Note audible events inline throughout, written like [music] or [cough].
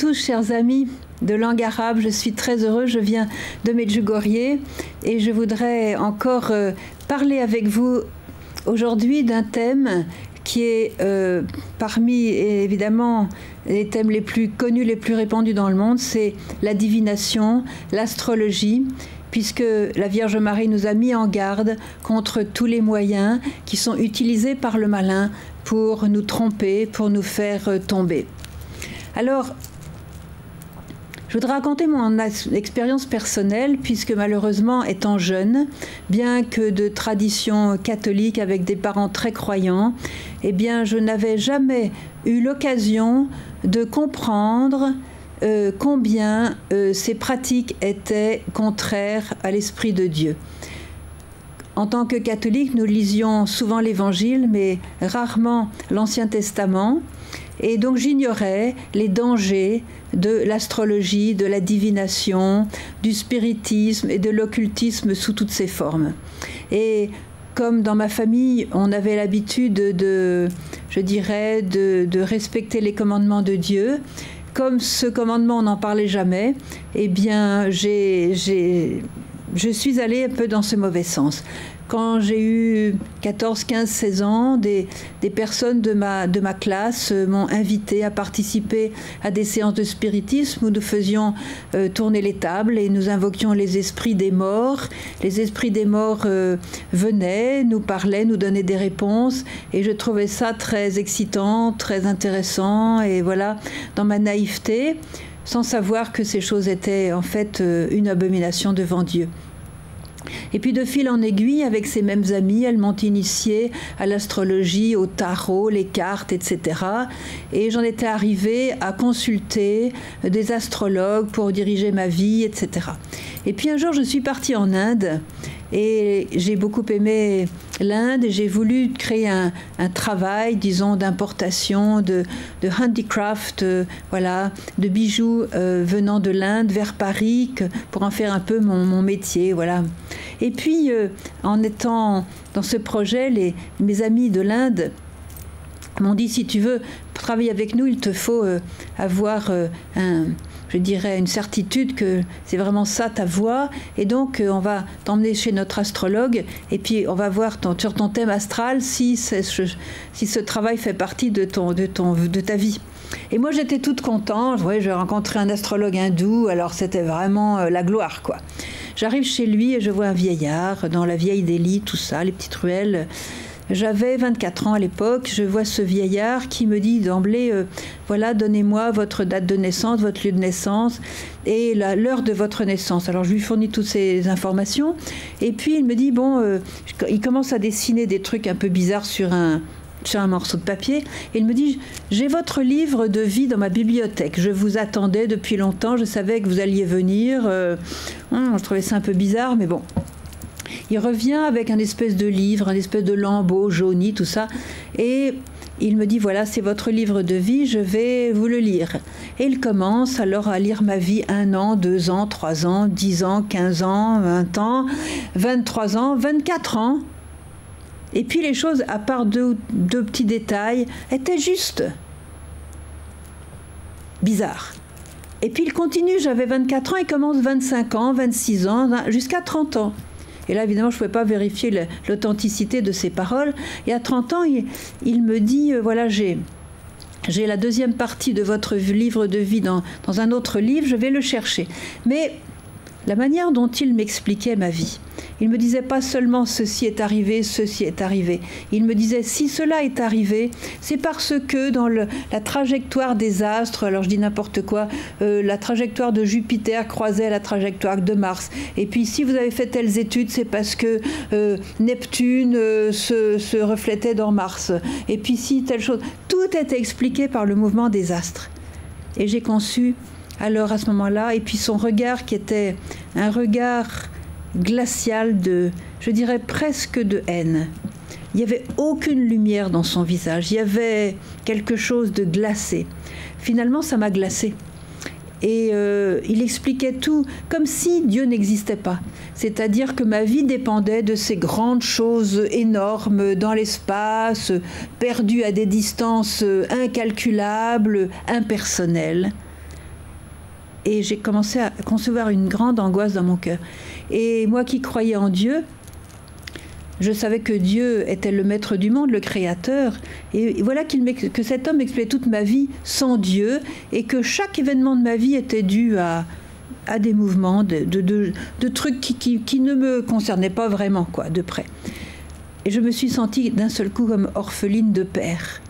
Tous, chers amis de langue arabe. Je suis très heureux. Je viens de Medjugorje et je voudrais encore euh, parler avec vous aujourd'hui d'un thème qui est euh, parmi évidemment les thèmes les plus connus, les plus répandus dans le monde, c'est la divination, l'astrologie puisque la Vierge Marie nous a mis en garde contre tous les moyens qui sont utilisés par le malin pour nous tromper, pour nous faire euh, tomber. Alors, je voudrais raconter mon expérience personnelle, puisque malheureusement, étant jeune, bien que de tradition catholique avec des parents très croyants, eh bien, je n'avais jamais eu l'occasion de comprendre euh, combien euh, ces pratiques étaient contraires à l'Esprit de Dieu. En tant que catholique, nous lisions souvent l'Évangile, mais rarement l'Ancien Testament. Et donc j'ignorais les dangers de l'astrologie, de la divination, du spiritisme et de l'occultisme sous toutes ses formes. Et comme dans ma famille, on avait l'habitude de, je dirais, de, respecter les commandements de Dieu, comme ce commandement, on n'en parlait jamais, eh bien, j'ai, je suis allée un peu dans ce mauvais sens quand j'ai eu 14, 15, 16 ans, des, personnes de ma, classe euh, m'ont invité à participer à des séances de spiritisme où nous faisions euh, tourner les tables et nous invoquions les esprits des morts. Les esprits des morts euh, venaient, nous parlaient, nous donnaient des réponses et je trouvais ça très excitant, très intéressant et voilà, dans ma naïveté, sans savoir que ces choses étaient en fait une abomination devant Dieu. Et puis de fil en aiguille, avec ces mêmes amis, elles m'ont initié à l'astrologie, au tarot, les cartes, etc. Et j'en étais arrivée à consulter des astrologues pour diriger ma vie, etc. Et puis un jour, je suis partie en Inde et j'ai beaucoup aimé l'Inde et j'ai voulu créer un, travail, disons, d'importation, de, handicraft, euh, voilà, de bijoux euh, venant de l'Inde vers Paris pour en faire un peu mon, métier, voilà. Et puis, euh, en étant dans ce projet, mes amis de l'Inde m'ont dit si tu veux travailler avec nous, il te faut avoir un je dirais, une certitude que c'est vraiment ça ta voix. Et donc, euh, on va t'emmener chez notre astrologue et puis on va voir sur ton thème astral si, ce travail fait partie de, ta vie. Et moi, j'étais toute contente. Ouais, j'ai rencontré un astrologue hindou, alors c'était vraiment euh, la gloire, quoi. J'arrive chez lui et je vois un vieillard dans la vieille Delhi, tout ça, les petites ruelles. J'avais 24 ans à l'époque. Je vois ce vieillard qui me dit d'emblée euh, voilà, donnez-moi votre date de naissance, votre lieu de naissance et l'heure de votre naissance. Alors je lui fournis toutes ces informations. Et puis il me dit bon, euh, il commence à dessiner des trucs un peu bizarres sur un, sur un morceau de papier. Et il me dit J'ai votre livre de vie dans ma bibliothèque. Je vous attendais depuis longtemps. Je savais que vous alliez venir. Euh, hum, je trouvais ça un peu bizarre, mais bon. Il revient avec un espèce de livre, un espèce de lambeau jauni, tout ça. Et il me dit voilà, c'est votre livre de vie, je vais vous le lire. Et il commence alors à lire ma vie un an, deux ans, trois ans, dix ans, quinze ans, vingt ans, vingt-trois ans, vingt-quatre ans. Et puis les choses, à part deux, deux petits détails, étaient justes. Bizarre. Et puis il continue, j'avais 24 ans, il commence 25 ans, 26 ans, jusqu'à 30 ans. Et là, évidemment, je ne pouvais pas vérifier l'authenticité de ses paroles. Et à 30 ans, il, me dit, euh, voilà, j'ai... J'ai la deuxième partie de votre livre de vie dans, dans un autre livre, je vais le chercher. Mais la manière dont il m'expliquait ma vie, il me disait pas seulement ceci est arrivé, ceci est arrivé. Il me disait si cela est arrivé, c'est parce que dans la trajectoire des astres, alors je dis n'importe quoi, euh, la trajectoire de Jupiter croisait la trajectoire de Mars. Et puis si vous avez fait telles études, c'est parce que euh, Neptune euh, se, se reflétait dans Mars. Et puis si telle chose, tout était expliqué par le mouvement des astres. Et j'ai conçu alors à ce moment-là, et puis son regard qui était un regard glacial de, je dirais presque de haine. Il n'y avait aucune lumière dans son visage, il y avait quelque chose de glacé. Finalement, ça m'a glacé. Et euh, il expliquait tout comme si Dieu n'existait pas. C'est-à-dire que ma vie dépendait de ces grandes choses énormes dans l'espace, perdues à des distances incalculables, impersonnelles. Et j'ai commencé à concevoir une grande angoisse dans mon cœur. Et moi qui croyais en Dieu, je savais que Dieu était le maître du monde, le créateur. Et voilà que cet homme expliquait toute ma vie sans Dieu et que chaque événement de ma vie était dû à, à des mouvements, de, de, trucs qui, qui, qui, ne me concernaient pas vraiment, quoi, de près. Et je me suis sentie d'un seul coup comme orpheline de père.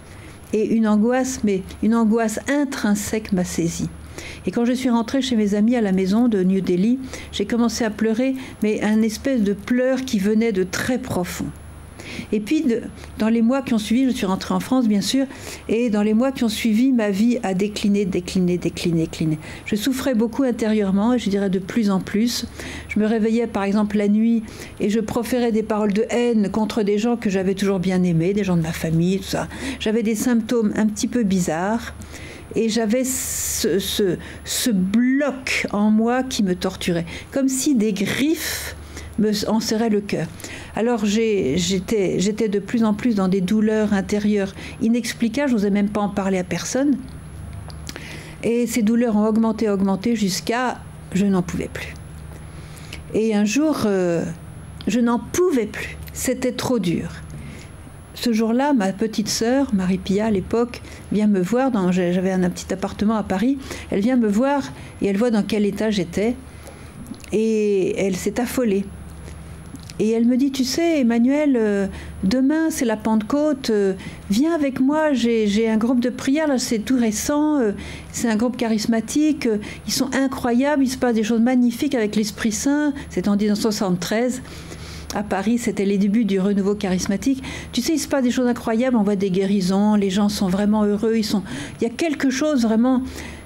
Et une angoisse, mais une angoisse intrinsèque m'a saisie. Et quand je suis rentrée chez mes amis à la maison de New Delhi, j'ai commencé à pleurer, mais un espèce de pleur qui venait de très profond. Et puis, dans les mois qui ont suivi, je suis rentrée en France, bien sûr, et dans les mois qui ont suivi, ma vie a décliné, décliné, décliné, décliné. Je souffrais beaucoup intérieurement, et je dirais de plus en plus. Je me réveillais, par exemple, la nuit, et je proférais des paroles de haine contre des gens que j'avais toujours bien aimés, des gens de ma famille, tout ça. J'avais des symptômes un petit peu bizarres et j'avais ce, bloc en moi qui me torturait, comme si des griffes me enserraient le cœur. Alors j'étais de plus en plus dans des douleurs intérieures inexplicables, je n'osais même pas en parler à personne. Et ces douleurs ont augmenté, augmenté jusqu'à je n'en pouvais plus. Et un jour, euh, je n'en pouvais plus. C'était trop dur. Ce jour-là, ma petite sœur, Marie-Pia à l'époque, vient me voir, j'avais un, petit appartement à Paris, elle vient me voir et elle voit dans quel état j'étais. Et elle s'est affolée. Et elle me dit, tu sais, Emmanuel, euh, demain c'est la Pentecôte, euh, viens avec moi, j'ai un groupe de prière, là c'est tout récent, euh, c'est un groupe charismatique, ils sont incroyables, il se passe des choses magnifiques avec l'Esprit Saint, c'est en 1973 à Paris, c'était les débuts du renouveau charismatique. Tu sais, il se passe des choses incroyables, on voit des guérisons, les gens sont vraiment heureux, ils sont... il y a quelque chose vraiment.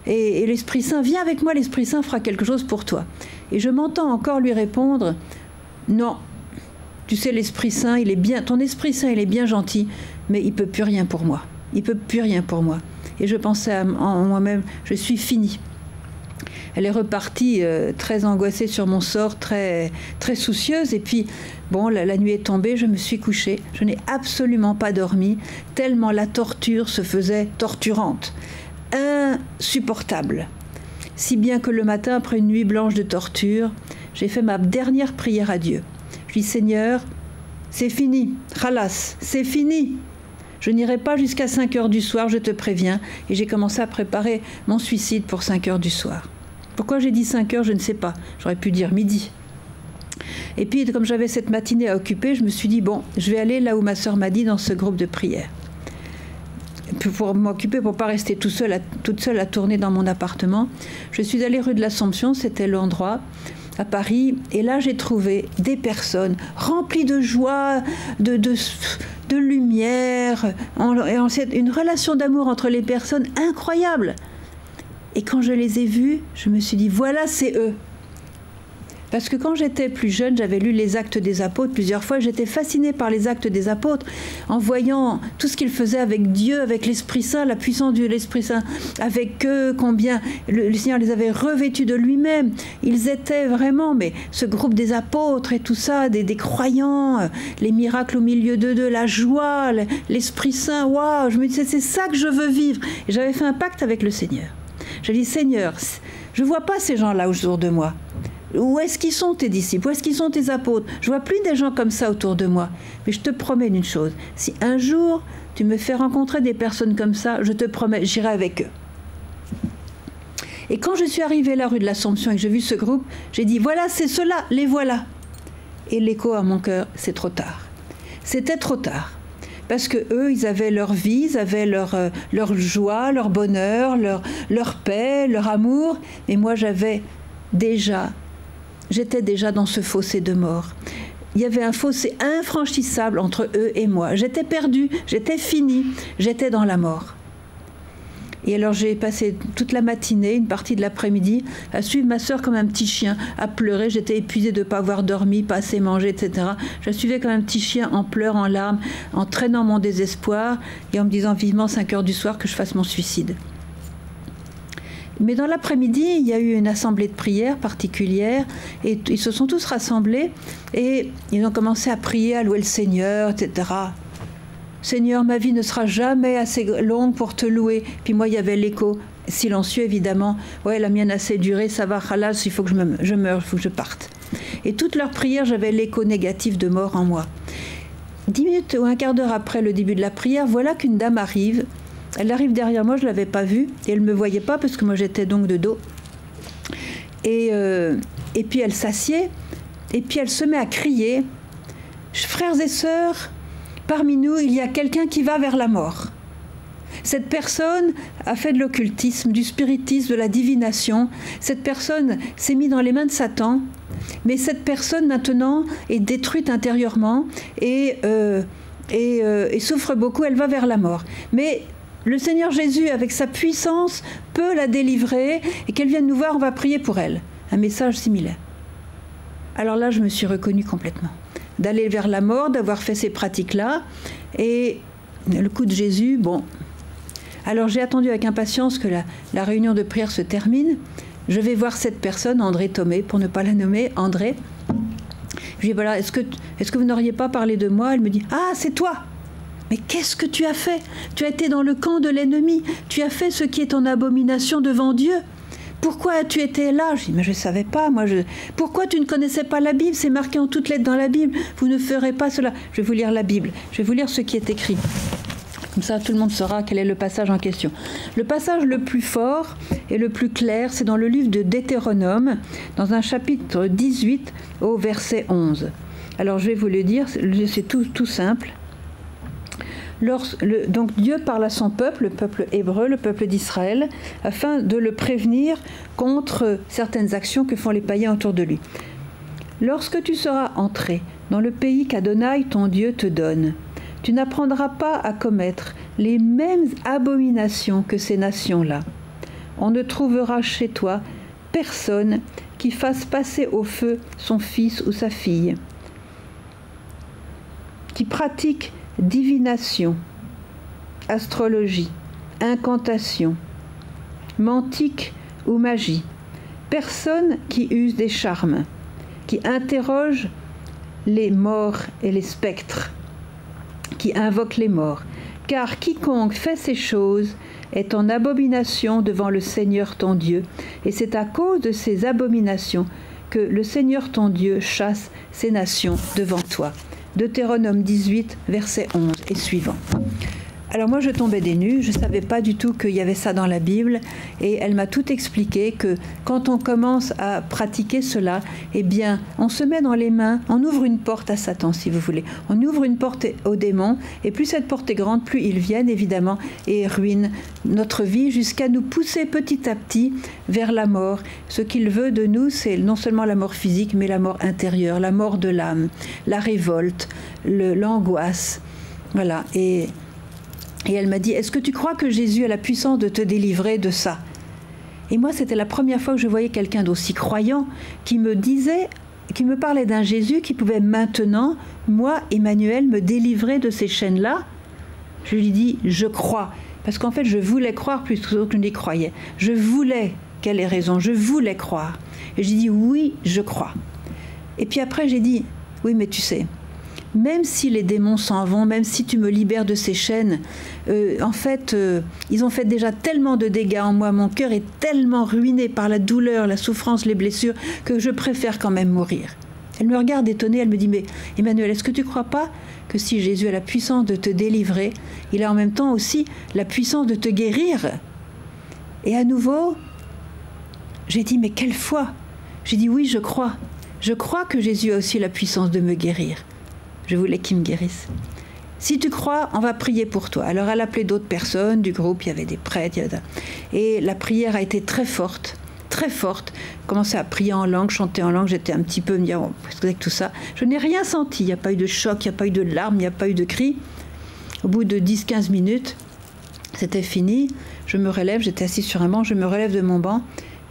Et, l'Esprit Saint, viens avec moi, l'Esprit Saint fera quelque chose pour toi. Et je m'entends encore lui répondre, non, tu sais, l'Esprit Saint, il est bien, ton Esprit Saint, il est bien gentil, mais il peut plus rien pour moi. Il peut plus rien pour moi. Et je pensais en moi-même, je suis fini elle est repartie euh, très angoissée sur mon sort, très, très soucieuse. Et puis, bon, la, nuit est tombée, je me suis couchée. Je n'ai absolument pas dormi, tellement la torture se faisait torturante, insupportable. Si bien que le matin, après une nuit blanche de torture, j'ai fait ma dernière prière à Dieu. Je dis Seigneur, c'est fini, khalas, c'est fini. Je n'irai pas jusqu'à 5 heures du soir, je te préviens. Et j'ai commencé à préparer mon suicide pour 5 heures du soir. Pourquoi j'ai dit 5 heures, je ne sais pas. J'aurais pu dire midi. Et puis, comme j'avais cette matinée à occuper, je me suis dit, bon, je vais aller là où ma sœur m'a dit, dans ce groupe de prière. Pour m'occuper, pour pas rester tout seul toute seule à tourner dans mon appartement, je suis allée rue de l'Assomption, c'était l'endroit, à Paris, et là j'ai trouvé des personnes remplies de joie, de, de, de lumière, une relation d'amour entre les personnes incroyable. Et quand je les ai vus, je me suis dit, voilà, c'est eux. Parce que quand j'étais plus jeune, j'avais lu les actes des apôtres plusieurs fois. J'étais fascinée par les actes des apôtres en voyant tout ce qu'ils faisaient avec Dieu, avec l'Esprit Saint, la puissance de l'Esprit Saint, avec eux, combien le, Seigneur les avait revêtus de lui-même. Ils étaient vraiment, mais ce groupe des apôtres et tout ça, des, croyants, euh, les miracles au milieu d'eux, de la joie, l'Esprit Saint, waouh, je me disais, c'est ça que je veux vivre. J'avais fait un pacte avec le Seigneur. Je dis, Seigneur, je ne vois pas ces gens-là autour de moi. Où est-ce qu'ils sont tes disciples? Où est-ce qu'ils sont tes apôtres? Je vois plus des gens comme ça autour de moi. Mais je te promets une chose. Si un jour tu me fais rencontrer des personnes comme ça, je te promets, j'irai avec eux. Et quand je suis arrivée à la rue de l'Assomption et que j'ai vu ce groupe, j'ai dit voilà, c'est ceux-là, les voilà. Et l'écho à mon cœur, c'est trop tard. C'était trop tard parce que eux, ils avaient leur vie, ils avaient leur, euh, leur joie, leur bonheur, leur, leur paix, leur amour, et moi j'avais déjà, j'étais déjà dans ce fossé de mort. Il y avait un fossé infranchissable entre eux et moi. J'étais perdue, j'étais finie, j'étais dans la mort. Et alors j'ai passé toute la matinée, une partie de l'après-midi, à suivre ma sœur comme un petit chien, à pleurer. J'étais épuisée de ne pas avoir dormi, pas assez mangé, etc. Je la suivais comme un petit chien en pleurs, en larmes, en traînant mon désespoir et en me disant vivement 5 heures du soir que je fasse mon suicide. Mais dans l'après-midi, il y a eu une assemblée de prière particulière et ils se sont tous rassemblés et ils ont commencé à prier, à louer le Seigneur, etc. Seigneur, ma vie ne sera jamais assez longue pour te louer. Puis moi, il y avait l'écho silencieux, évidemment. Ouais, la mienne a assez duré, ça va, halas, il faut que je, me, je meure, il faut que je parte. Et toute leur prière, j'avais l'écho négatif de mort en moi. Dix minutes ou un quart d'heure après le début de la prière, voilà qu'une dame arrive elle arrive derrière moi, je ne l'avais pas vue, et elle ne me voyait pas parce que moi j'étais donc de dos. Et, euh, et puis elle s'assied, et puis elle se met à crier Frères et sœurs, parmi nous, il y a quelqu'un qui va vers la mort. Cette personne a fait de l'occultisme, du spiritisme, de la divination. Cette personne s'est mise dans les mains de Satan. Mais cette personne maintenant est détruite intérieurement et, euh, euh, souffre beaucoup. Elle va vers la mort. Mais le Seigneur Jésus, avec sa puissance, peut la délivrer et qu'elle vienne nous voir, on va prier pour elle. Un message similaire. Alors là, je me suis reconnue complètement. D'aller vers la mort, d'avoir fait ces pratiques-là. Et le coup de Jésus, bon. Alors j'ai attendu avec impatience que la, réunion de prière se termine. Je vais voir cette personne, André Thomé, pour ne pas la nommer, André. Je lui dis voilà, est-ce que, est-ce que vous n'auriez pas parlé de moi? Elle me dit Ah, c'est toi mais qu'est-ce que tu as fait? Tu as été dans le camp de l'ennemi. Tu as fait ce qui est en abomination devant Dieu. Pourquoi as-tu été là? Je dis, mais je ne savais pas, moi. Pourquoi tu ne connaissais pas la Bible? C'est marqué en toutes lettres dans la Bible. Vous ne ferez pas cela. Je vais vous lire la Bible. Je vais vous lire ce qui est écrit. Comme ça, tout le monde saura quel est le passage en question. Le passage le plus fort et le plus clair, c'est dans le livre de Deutéronome, dans un chapitre 18 au verset 11. Alors, je vais vous le dire, c'est tout, tout simple donc Dieu parle à son peuple, le peuple hébreu, le peuple d'Israël, afin de le prévenir contre certaines actions que font les païens autour de lui. Lorsque tu seras entré dans le pays qu'Adonai ton Dieu te donne, tu n'apprendras pas à commettre les mêmes abominations que ces nations-là. On ne trouvera chez toi personne qui fasse passer au feu son fils ou sa fille, qui pratique divination, astrologie, incantation, mantique ou magie, personne qui use des charmes, qui interroge les morts et les spectres, qui invoque les morts, car quiconque fait ces choses est en abomination devant le Seigneur ton Dieu, et c'est à cause de ces abominations que le Seigneur ton Dieu chasse ces nations devant toi. Deutéronome 18, verset 11 et suivant. Alors moi je tombais des nues, je ne savais pas du tout qu'il y avait ça dans la Bible et elle m'a tout expliqué que quand on commence à pratiquer cela, eh bien on se met dans les mains, on ouvre une porte à Satan si vous voulez, on ouvre une porte aux démons et plus cette porte est grande, plus ils viennent évidemment et ruinent notre vie jusqu'à nous pousser petit à petit vers la mort. Ce qu'il veut de nous, c'est non seulement la mort physique, mais la mort intérieure, la mort de l'âme, la révolte, l'angoisse. voilà. Et et elle m'a dit, est-ce que tu crois que Jésus a la puissance de te délivrer de ça? Et moi, c'était la première fois que je voyais quelqu'un d'aussi croyant qui me disait, qui me parlait d'un Jésus qui pouvait maintenant, moi, Emmanuel, me délivrer de ces chaînes-là. Je lui dis, je crois. Parce qu'en fait, je voulais croire plus que je n'y croyais. Je voulais qu'elle ait raison, je voulais croire. Et j'ai dit, oui, je crois. Et puis après, j'ai dit, oui, mais tu sais, même si les démons s'en vont, même si tu me libères de ces chaînes, euh, en fait, euh, ils ont fait déjà tellement de dégâts en moi, mon cœur est tellement ruiné par la douleur, la souffrance, les blessures, que je préfère quand même mourir. Elle me regarde étonnée, elle me dit, mais Emmanuel, est-ce que tu crois pas que si Jésus a la puissance de te délivrer, il a en même temps aussi la puissance de te guérir? Et à nouveau, j'ai dit, mais quelle foi? J'ai dit, oui, je crois. Je crois que Jésus a aussi la puissance de me guérir. Je voulais qu'il me guérisse. Si tu crois, on va prier pour toi. Alors elle appelait d'autres personnes du groupe, il y avait des prêtres. Et la prière a été très forte, très forte. Commençais à prier en langue, chanter en langue. J'étais un petit peu me dire, oh, que tout ça? Je n'ai rien senti. Il n'y a pas eu de choc, il n'y a pas eu de larmes, il n'y a pas eu de cris. Au bout de 10-15 minutes, c'était fini. Je me relève, j'étais assis sur un banc, je me relève de mon banc.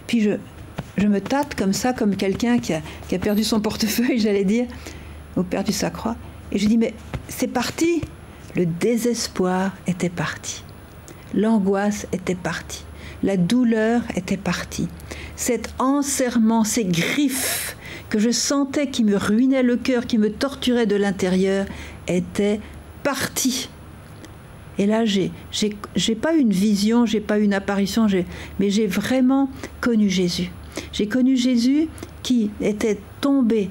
Puis je, me tâte comme ça, comme quelqu'un qui a, perdu son [laughs] portefeuille, j'allais dire au perdu sa croix. Et je dis, mais c'est parti. Le désespoir était parti. L'angoisse était partie. la douleur était partie. Cet enserrement, ces griffes que je sentais qui me ruinaient le cœur, qui me torturaient de l'intérieur, étaient partis. Et là, j'ai, j'ai, pas une vision, j'ai pas une apparition, mais j'ai vraiment connu Jésus. J'ai connu Jésus qui était tombé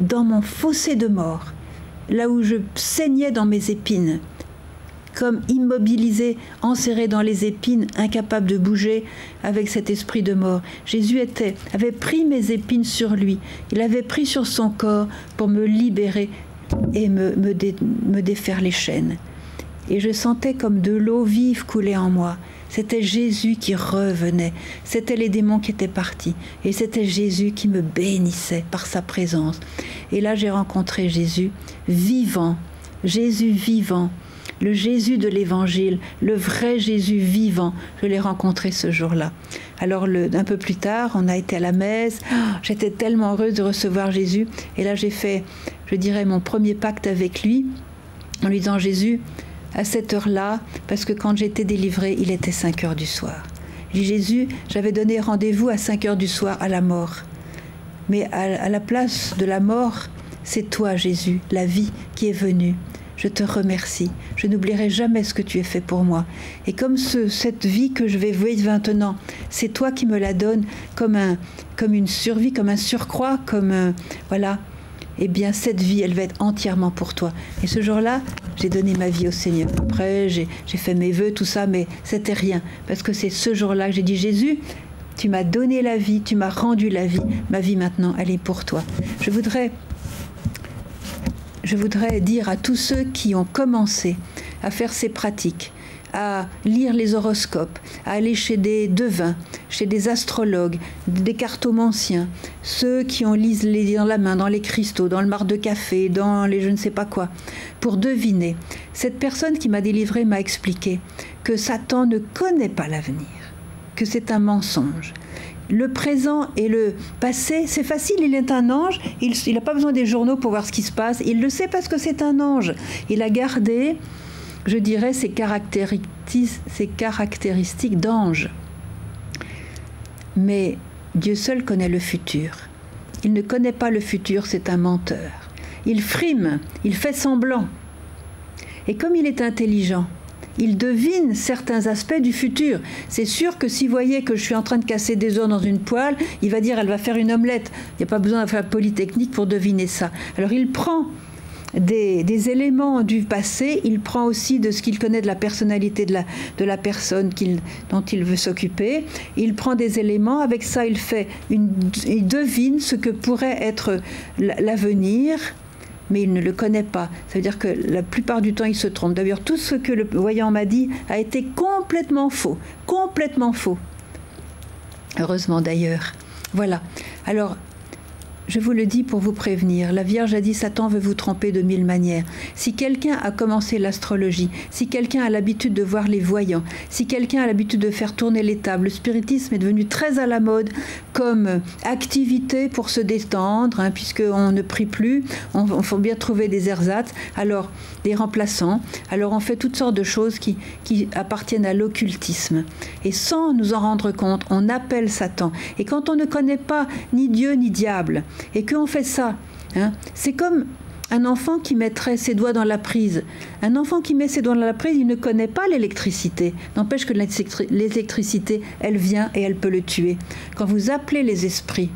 dans mon fossé de mort, là où je saignais dans mes épines, comme immobilisé, enserré dans les épines, incapable de bouger avec cet esprit de mort. Jésus était, avait pris mes épines sur lui, il avait pris sur son corps pour me libérer et me, défaire les chaînes. Et je sentais comme de l'eau vive couler en moi. C'était Jésus qui revenait. C'était les démons qui étaient partis. Et c'était Jésus qui me bénissait par sa présence. Et là, j'ai rencontré Jésus vivant. Jésus vivant. Le Jésus de l'Évangile, le vrai Jésus vivant, je l'ai rencontré ce jour-là. Alors un peu plus tard, on a été à la messe. Oh, j'étais tellement heureuse de recevoir Jésus. Et là, j'ai fait, je dirais, mon premier pacte avec lui en lui disant Jésus, à cette heure-là, parce que quand j'étais délivrée, il était 5 heures du soir. Jésus, j'avais donné rendez-vous à 5 heures du soir à la mort. Mais à, la place de la mort, c'est toi, Jésus, la vie qui est venue. Je te remercie. Je n'oublierai jamais ce que tu as fait pour moi. Et comme ce, cette vie que je vais vivre maintenant, c'est toi qui me la donnes comme, comme une survie, comme un surcroît, comme un, voilà, eh bien cette vie, elle va être entièrement pour toi. Et ce jour-là, j'ai donné ma vie au Seigneur. Après, j'ai fait mes voeux, tout ça, mais c'était rien. Parce que c'est ce jour-là que j'ai dit, Jésus, tu m'as donné la vie, tu m'as rendu la vie. Ma vie maintenant, elle est pour toi. Je voudrais, je voudrais dire à tous ceux qui ont commencé à faire ces pratiques, à lire les horoscopes, à aller chez des devins, chez des astrologues, des cartomanciens, ceux qui ont lisent les dans la main, dans les cristaux, dans le mar de café, dans les je ne sais pas quoi, pour deviner. Cette personne qui m'a délivré m'a expliqué que Satan ne connaît pas l'avenir, que c'est un mensonge. Le présent et le passé, c'est facile, il est un ange, il n'a pas besoin des journaux pour voir ce qui se passe, il le sait parce que c'est un ange. Il a gardé je dirais, ces caractéristiques, d'ange. Mais Dieu seul connaît le futur. Il ne connaît pas le futur, c'est un menteur. Il frime, il fait semblant. Et comme il est intelligent, il devine certains aspects du futur. C'est sûr que s'il voyait que je suis en train de casser des os dans une poêle, il va dire elle va faire une omelette. Il n'y a pas besoin de faire polytechnique pour deviner ça. Alors il prend des, éléments du passé, il prend aussi de ce qu'il connaît de la personnalité de la, de la personne dont il veut s'occuper, il prend des éléments, avec ça il fait il devine ce que pourrait être l'avenir, mais il ne le connaît pas. Ça veut dire que la plupart du temps, il se trompe. D'ailleurs, tout ce que le voyant m'a dit a été complètement faux, complètement faux. Heureusement d'ailleurs. Voilà. Alors, je vous le dis pour vous prévenir, la Vierge a dit Satan veut vous tromper de mille manières. Si quelqu'un a commencé l'astrologie, si quelqu'un a l'habitude de voir les voyants, si quelqu'un a l'habitude de faire tourner les tables, le spiritisme est devenu très à la mode comme activité pour se détendre, hein, puisqu'on ne prie plus, on, faut bien trouver des ersatz, alors des remplaçants, alors on fait toutes sortes de choses qui, qui appartiennent à l'occultisme. Et sans nous en rendre compte, on appelle Satan. Et quand on ne connaît pas ni Dieu ni diable, et qu'on fait ça. Hein. C'est comme un enfant qui mettrait ses doigts dans la prise. Un enfant qui met ses doigts dans la prise, il ne connaît pas l'électricité. N'empêche que l'électricité, elle vient et elle peut le tuer. Quand vous appelez les esprits,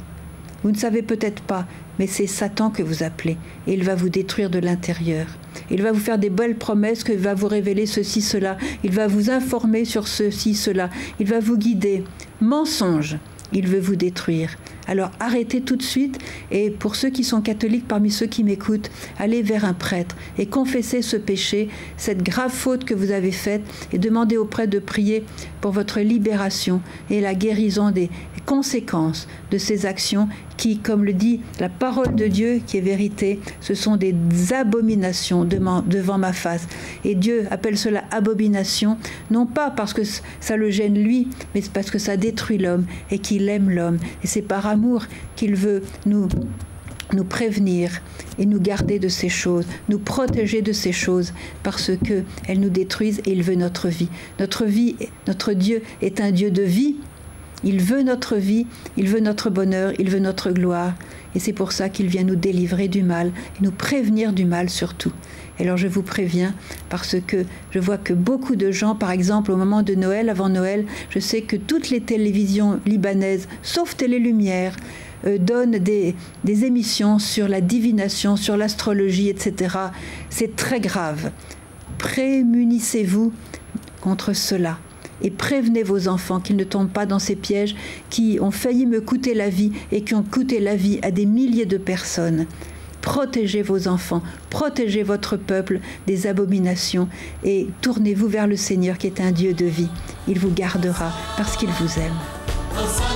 vous ne savez peut-être pas, mais c'est Satan que vous appelez. Et il va vous détruire de l'intérieur. Il va vous faire des belles promesses, qu'il va vous révéler ceci, cela. Il va vous informer sur ceci, cela. Il va vous guider. Mensonge. Il veut vous détruire. Alors arrêtez tout de suite. Et pour ceux qui sont catholiques parmi ceux qui m'écoutent, allez vers un prêtre et confessez ce péché, cette grave faute que vous avez faite et demandez au prêtre de prier pour votre libération et la guérison des conséquences de ces actions qui, comme le dit la parole de Dieu, qui est vérité, ce sont des abominations devant ma face. Et Dieu appelle cela abomination, non pas parce que ça le gêne lui, mais parce que ça détruit l'homme et qu'il aime l'homme. Et c'est par amour qu'il veut nous nous prévenir et nous garder de ces choses, nous protéger de ces choses, parce que elles nous détruisent et il veut notre vie. Notre vie, notre Dieu est un Dieu de vie. Il veut notre vie, il veut notre bonheur, il veut notre gloire. Et c'est pour ça qu'il vient nous délivrer du mal, nous prévenir du mal surtout. Et alors je vous préviens, parce que je vois que beaucoup de gens, par exemple au moment de Noël, avant Noël, je sais que toutes les télévisions libanaises, sauf Télé Lumière, euh, donnent des, des émissions sur la divination, sur l'astrologie, etc. C'est très grave. Prémunissez-vous contre cela et prévenez vos enfants qu'ils ne tombent pas dans ces pièges qui ont failli me coûter la vie et qui ont coûté la vie à des milliers de personnes. Protégez vos enfants, protégez votre peuple des abominations et tournez-vous vers le Seigneur qui est un Dieu de vie. Il vous gardera parce qu'il vous aime.